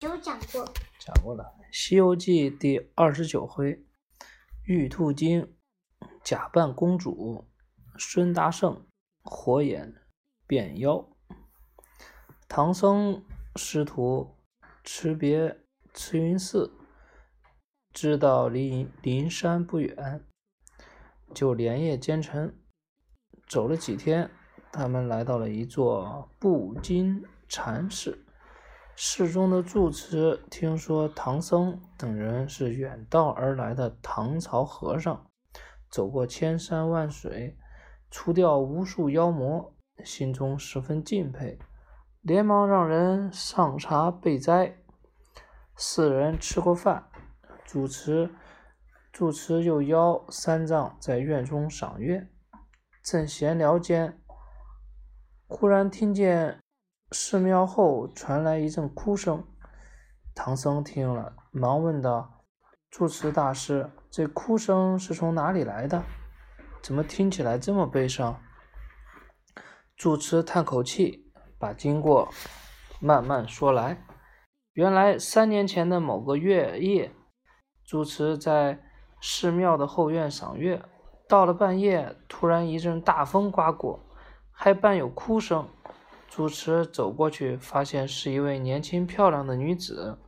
有讲过。讲过了，《西游记》第二十九回，玉兔精假扮公主，孙大圣火眼变妖。唐僧师徒辞别慈云寺，知道离灵山不远，就连夜兼程。走了几天，他们来到了一座布金禅寺。寺中的住持听说唐僧等人是远道而来的唐朝和尚，走过千山万水，除掉无数妖魔，心中十分敬佩，连忙让人上茶备斋。四人吃过饭，主持主持又邀三藏在院中赏月，正闲聊间，忽然听见。寺庙后传来一阵哭声，唐僧听了，忙问道：“住持大师，这哭声是从哪里来的？怎么听起来这么悲伤？”住持叹口气，把经过慢慢说来。原来三年前的某个月夜，住持在寺庙的后院赏月，到了半夜，突然一阵大风刮过，还伴有哭声。主持走过去，发现是一位年轻漂亮的女子，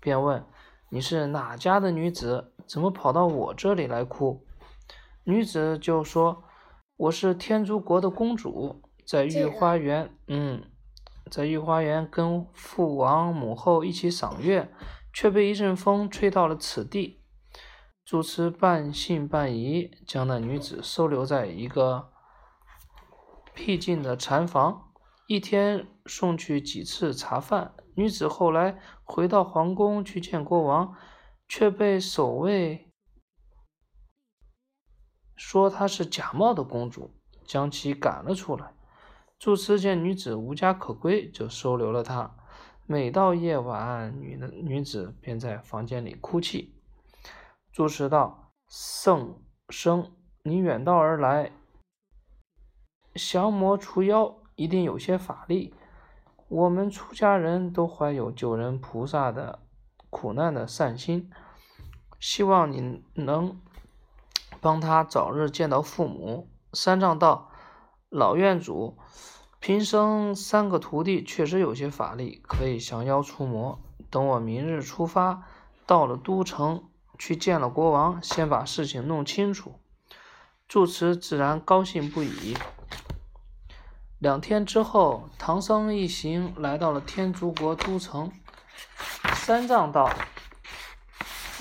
便问：“你是哪家的女子？怎么跑到我这里来哭？”女子就说：“我是天竺国的公主，在御花园，嗯，在御花园跟父王母后一起赏月，却被一阵风吹到了此地。”主持半信半疑，将那女子收留在一个僻静的禅房。一天送去几次茶饭，女子后来回到皇宫去见国王，却被守卫说她是假冒的公主，将其赶了出来。住持见女子无家可归，就收留了她。每到夜晚，女的女子便在房间里哭泣。住持道：“圣生，你远道而来，降魔除妖。”一定有些法力。我们出家人都怀有救人菩萨的苦难的善心，希望你能帮他早日见到父母。三藏道：“老院主，贫僧三个徒弟确实有些法力，可以降妖除魔。等我明日出发，到了都城去见了国王，先把事情弄清楚。”住持自然高兴不已。两天之后，唐僧一行来到了天竺国都城。三藏道：“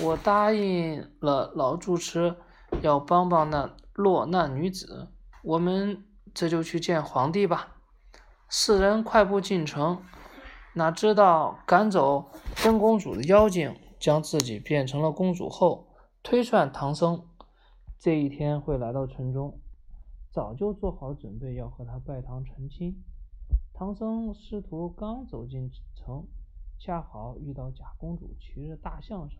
我答应了老住持，要帮帮那落难女子。我们这就去见皇帝吧。”四人快步进城，哪知道赶走真公主的妖精，将自己变成了公主后，推算唐僧这一天会来到城中。早就做好准备要和他拜堂成亲。唐僧师徒刚走进城，恰好遇到假公主骑着大象上，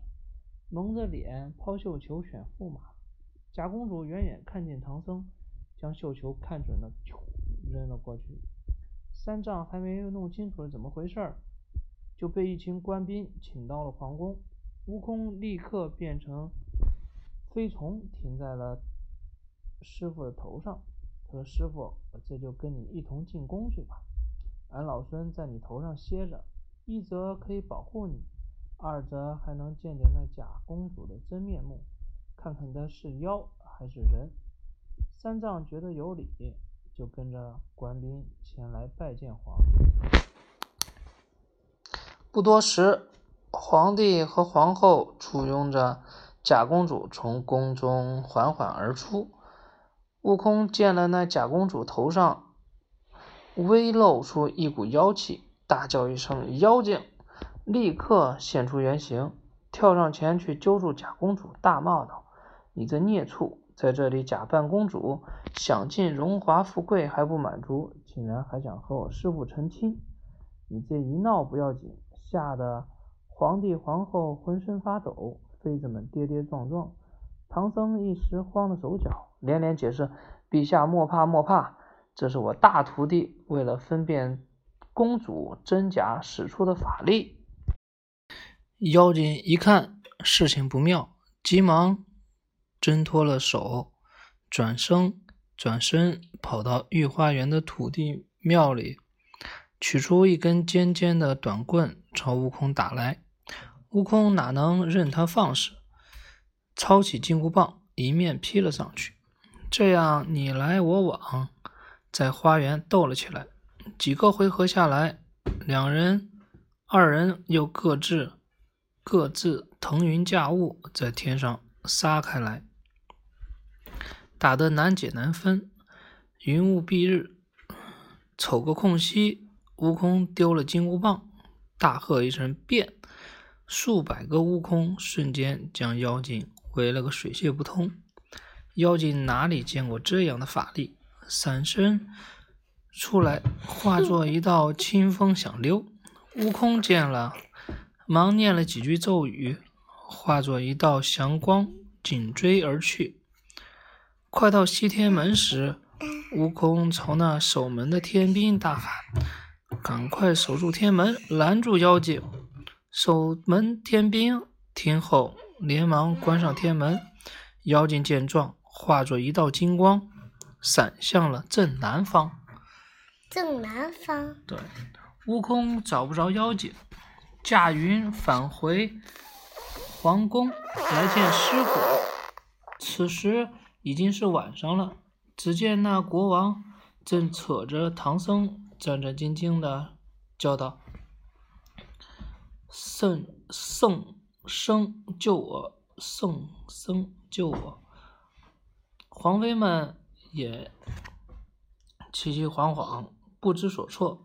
蒙着脸抛绣球选驸马。假公主远远看见唐僧，将绣球看准了，扔了过去。三藏还没有弄清楚是怎么回事，就被一群官兵请到了皇宫。悟空立刻变成飞虫，停在了。师傅的头上，他说：“师傅，我这就跟你一同进宫去吧。俺老孙在你头上歇着，一则可以保护你，二则还能见见那假公主的真面目，看看她是妖还是人。”三藏觉得有理，就跟着官兵前来拜见皇帝。不多时，皇帝和皇后簇拥着假公主从宫中缓缓而出。悟空见了那假公主头上微露出一股妖气，大叫一声“妖精”，立刻现出原形，跳上前去揪住假公主，大骂道：“你这孽畜，在这里假扮公主，享尽荣华富贵还不满足，竟然还想和我师父成亲！你这一闹不要紧，吓得皇帝皇后浑身发抖，妃子们跌跌撞撞。”唐僧一时慌了手脚，连连解释：“陛下莫怕莫怕，这是我大徒弟为了分辨公主真假使出的法力。”妖精一看事情不妙，急忙挣脱了手，转身转身跑到御花园的土地庙里，取出一根尖尖的短棍，朝悟空打来。悟空哪能任他放肆，抄起金箍棒，一面劈了上去。这样你来我往，在花园斗了起来。几个回合下来，两人二人又各自各自腾云驾雾，在天上撒开来，打得难解难分，云雾蔽日。瞅个空隙，悟空丢了金箍棒，大喝一声“变”。数百个悟空瞬间将妖精围了个水泄不通。妖精哪里见过这样的法力，闪身出来，化作一道清风想溜。悟空见了，忙念了几句咒语，化作一道祥光紧追而去。快到西天门时，悟空朝那守门的天兵大喊：“赶快守住天门，拦住妖精！”守门天兵听后，连忙关上天门。妖精见状，化作一道金光，闪向了正南方。正南方。对，悟空找不着妖精，驾云返回皇宫来见师傅。此时已经是晚上了，只见那国王正扯着唐僧，战战兢兢的叫道。圣圣僧救我！圣僧救我！皇妃们也齐齐惶惶，不知所措。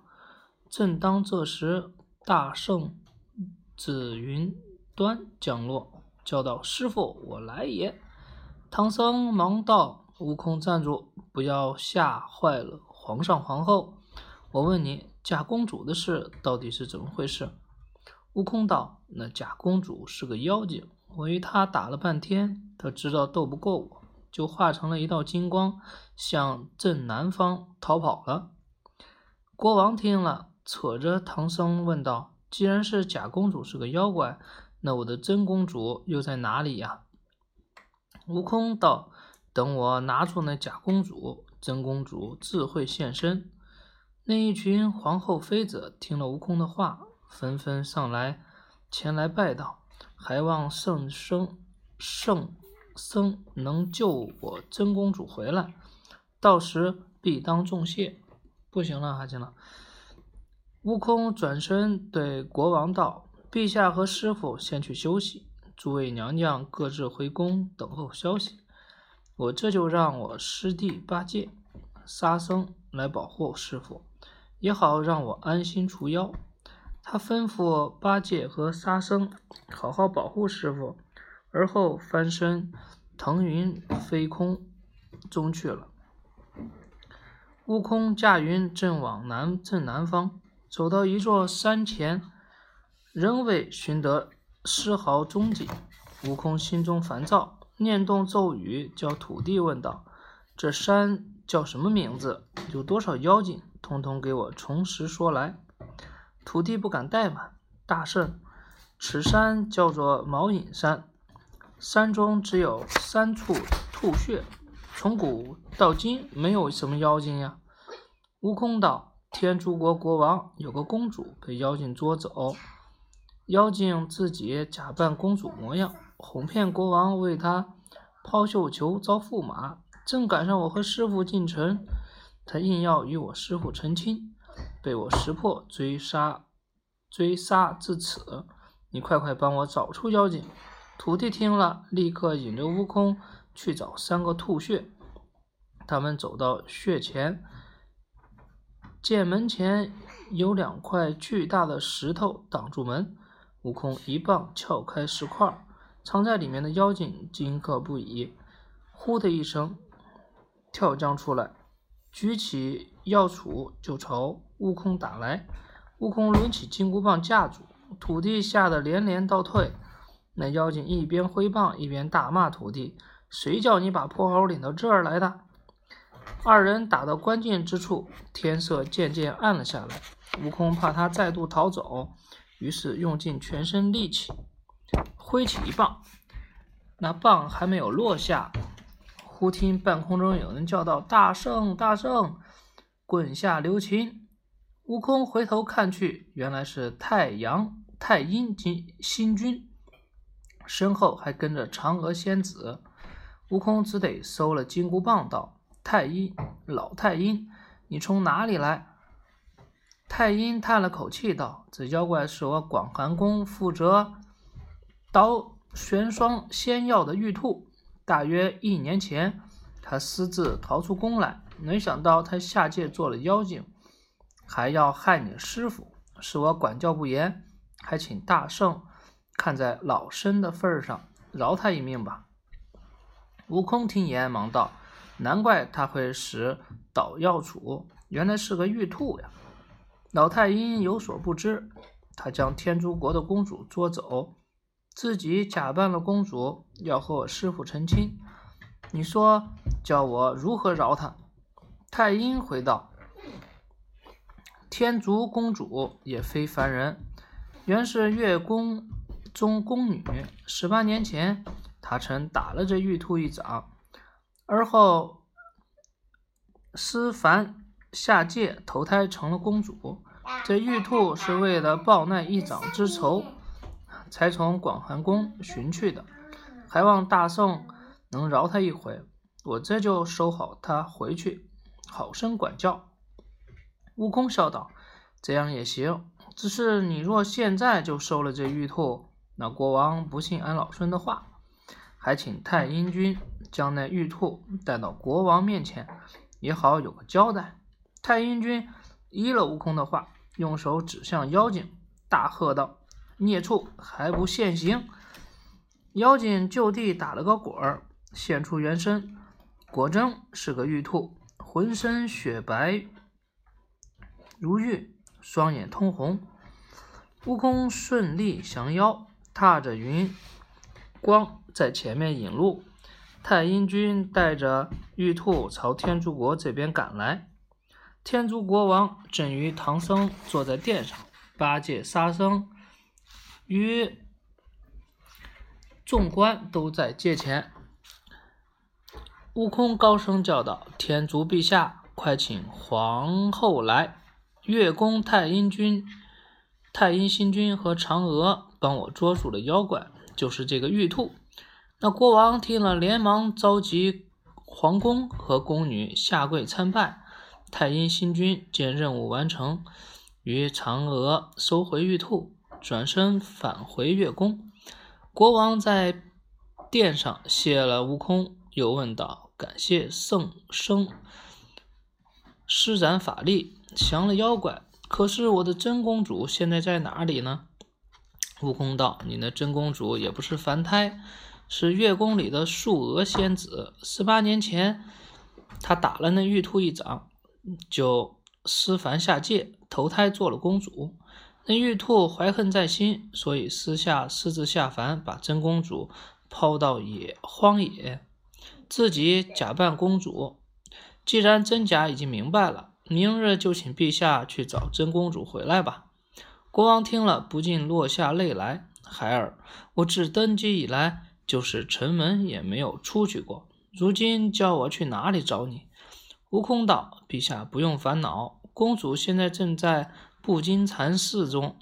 正当这时，大圣紫云端降落，叫道：“师傅，我来也！”唐僧忙道：“悟空，站住！不要吓坏了皇上皇后。我问你，假公主的事到底是怎么回事？”悟空道：“那假公主是个妖精，我与她打了半天，她知道斗不过我，就化成了一道金光，向正南方逃跑了。”国王听了，扯着唐僧问道：“既然是假公主是个妖怪，那我的真公主又在哪里呀？”悟空道：“等我拿住那假公主，真公主自会现身。”那一群皇后妃子听了悟空的话。纷纷上来前来拜道，还望圣僧圣僧能救我真公主回来，到时必当重谢。不行了，还行了。悟空转身对国王道：“陛下和师傅先去休息，诸位娘娘各自回宫等候消息。我这就让我师弟八戒、沙僧来保护师傅，也好让我安心除妖。”他吩咐八戒和沙僧好好保护师傅，而后翻身腾云飞空中去了。悟空驾云正往南正南方，走到一座山前，仍未寻得丝毫踪迹。悟空心中烦躁，念动咒语，叫土地问道：“这山叫什么名字？有多少妖精？通通给我从实说来。”土地不敢怠慢，大圣，此山叫做毛隐山，山中只有三处吐穴，从古到今没有什么妖精呀。悟空道：天竺国国王有个公主被妖精捉走，妖精自己假扮公主模样，哄骗国王为他抛绣球招驸马，正赶上我和师傅进城，他硬要与我师傅成亲。被我识破，追杀，追杀至此，你快快帮我找出妖精！徒弟听了，立刻引着悟空去找三个吐穴。他们走到穴前，见门前有两块巨大的石头挡住门。悟空一棒撬开石块，藏在里面的妖精惊愕不已，呼的一声跳将出来，举起药杵就朝。悟空打来，悟空抡起金箍棒架住，土地吓得连连倒退。那妖精一边挥棒一边大骂土地：“谁叫你把破猴领到这儿来的？”二人打到关键之处，天色渐渐暗了下来。悟空怕他再度逃走，于是用尽全身力气，挥起一棒。那棒还没有落下，忽听半空中有人叫道：“大圣，大圣，滚下留情！”悟空回头看去，原来是太阳太阴金星君，身后还跟着嫦娥仙子。悟空只得收了金箍棒，道：“太阴，老太阴，你从哪里来？”太阴叹了口气道：“这妖怪是我广寒宫负责刀。”玄霜仙药的玉兔，大约一年前，他私自逃出宫来，没想到他下界做了妖精，还要害你师傅，是我管教不严，还请大圣看在老身的份上，饶他一命吧。悟空听言，忙道：“难怪他会使捣药杵，原来是个玉兔呀！”老太阴有所不知，他将天竺国的公主捉走。自己假扮了公主，要和我师傅成亲，你说叫我如何饶他？太阴回道：“天竺公主也非凡人，原是月宫中宫女。十八年前，她曾打了这玉兔一掌，而后思凡下界投胎成了公主。这玉兔是为了报那一掌之仇。”才从广寒宫寻去的，还望大圣能饶他一回，我这就收好他回去，好生管教。悟空笑道：“这样也行，只是你若现在就收了这玉兔，那国王不信俺老孙的话，还请太阴君将那玉兔带到国王面前，也好有个交代。”太阴君依了悟空的话，用手指向妖精，大喝道。孽畜还不现形！妖精就地打了个滚儿，现出原身，果真是个玉兔，浑身雪白如玉，双眼通红。悟空顺利降妖，踏着云光在前面引路。太阴君带着玉兔朝天竺国这边赶来。天竺国王正与唐僧坐在殿上，八戒、沙僧。与众官都在阶前，悟空高声叫道：“天竺陛下，快请皇后来！月宫太阴君、太阴星君和嫦娥帮我捉住了妖怪，就是这个玉兔。”那国王听了，连忙召集皇宫和宫女下跪参拜。太阴星君见任务完成，与嫦娥收回玉兔。转身返回月宫，国王在殿上谢了悟空，又问道：“感谢圣僧施展法力降了妖怪，可是我的真公主现在在哪里呢？”悟空道：“你那真公主也不是凡胎，是月宫里的素娥仙子。十八年前，她打了那玉兔一掌，就失凡下界，投胎做了公主。”那玉兔怀恨在心，所以私下私自下凡，把真公主抛到野荒野，自己假扮公主。既然真假已经明白了，明日就请陛下去找真公主回来吧。国王听了，不禁落下泪来。孩儿，我自登基以来，就是城门也没有出去过，如今叫我去哪里找你？悟空道：“陛下不用烦恼，公主现在正在。”布金禅寺中，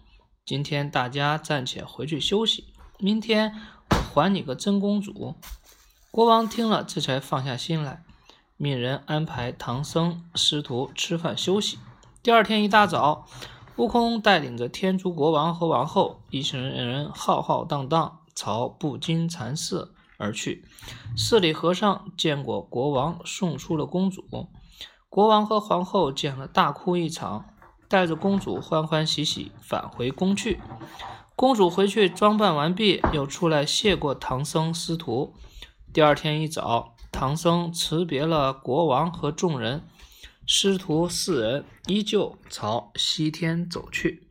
今天大家暂且回去休息，明天我还你个真公主。国王听了，这才放下心来，命人安排唐僧师徒吃饭休息。第二天一大早，悟空带领着天竺国王和王后一行人浩浩荡荡朝不金禅寺而去。寺里和尚见过国王送出了公主，国王和皇后见了大哭一场。带着公主欢欢喜喜返回宫去。公主回去装扮完毕，又出来谢过唐僧师徒。第二天一早，唐僧辞别了国王和众人，师徒四人依旧朝西天走去。